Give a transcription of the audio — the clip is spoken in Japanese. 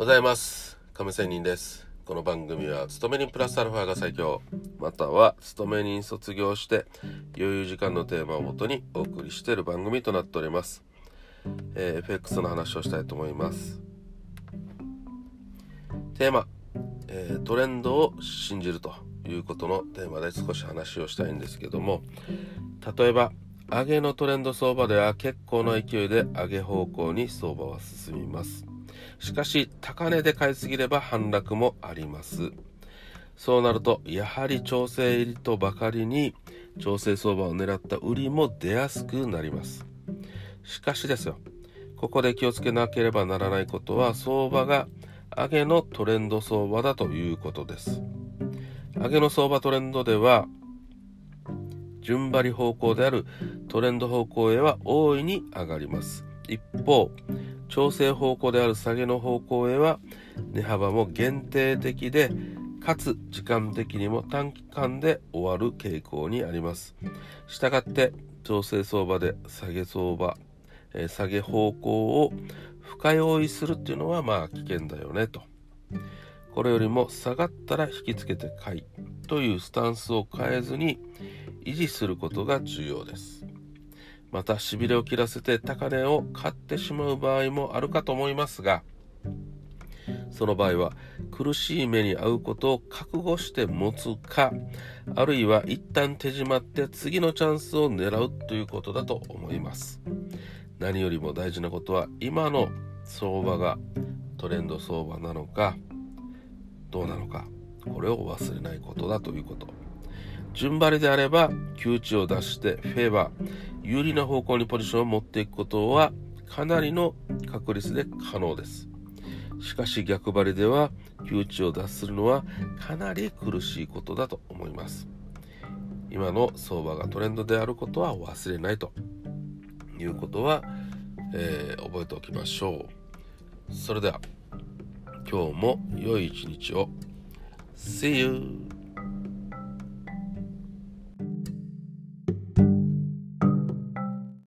ございます。亀仙人です。この番組は勤め人プラスアルファが最強。または勤め人卒業して余裕時間のテーマをもとにお送りしている番組となっております、えー、FX の話をしたいと思います。テーマ、えー、トレンドを信じるということのテーマで少し話をしたいんですけども。例えば上げのトレンド相場では結構な勢いで上げ方向に相場は進みます。しかし高値で買いすぎれば反落もあります。そうなるとやはり調整入りとばかりに調整相場を狙った売りも出やすくなります。しかしですよここで気をつけなければならないことは相場が上げのトレンド相場だということです。上げの相場トレンドでは順張り方向であるトレンド方向へは大いに上がります。一方調整方向である下げの方向へは値幅も限定的でかつ時間的にも短期間で終わる傾向にあります。したがって調整相場で下げ相場、え、下げ方向を深追いするっていうのはまあ危険だよねと。これよりも下がったら引きつけて買いというスタンスを変えずに維持することが重要です。またしびれを切らせて高値を買ってしまう場合もあるかと思いますがその場合は苦しい目に遭うことを覚悟して持つかあるいは一旦手締まって次のチャンスを狙うということだと思います。何よりも大事なことは今の相場がトレンド相場なのかどうなのかこれを忘れないことだということ。順張りであれば窮地を出してフェーバー有利な方向にポジションを持っていくことはかなりの確率で可能です。しかし逆張りでは窮地を脱するのはかなり苦しいことだと思います。今の相場がトレンドであることは忘れないということは、えー、覚えておきましょう。それでは今日も良い一日を。See you!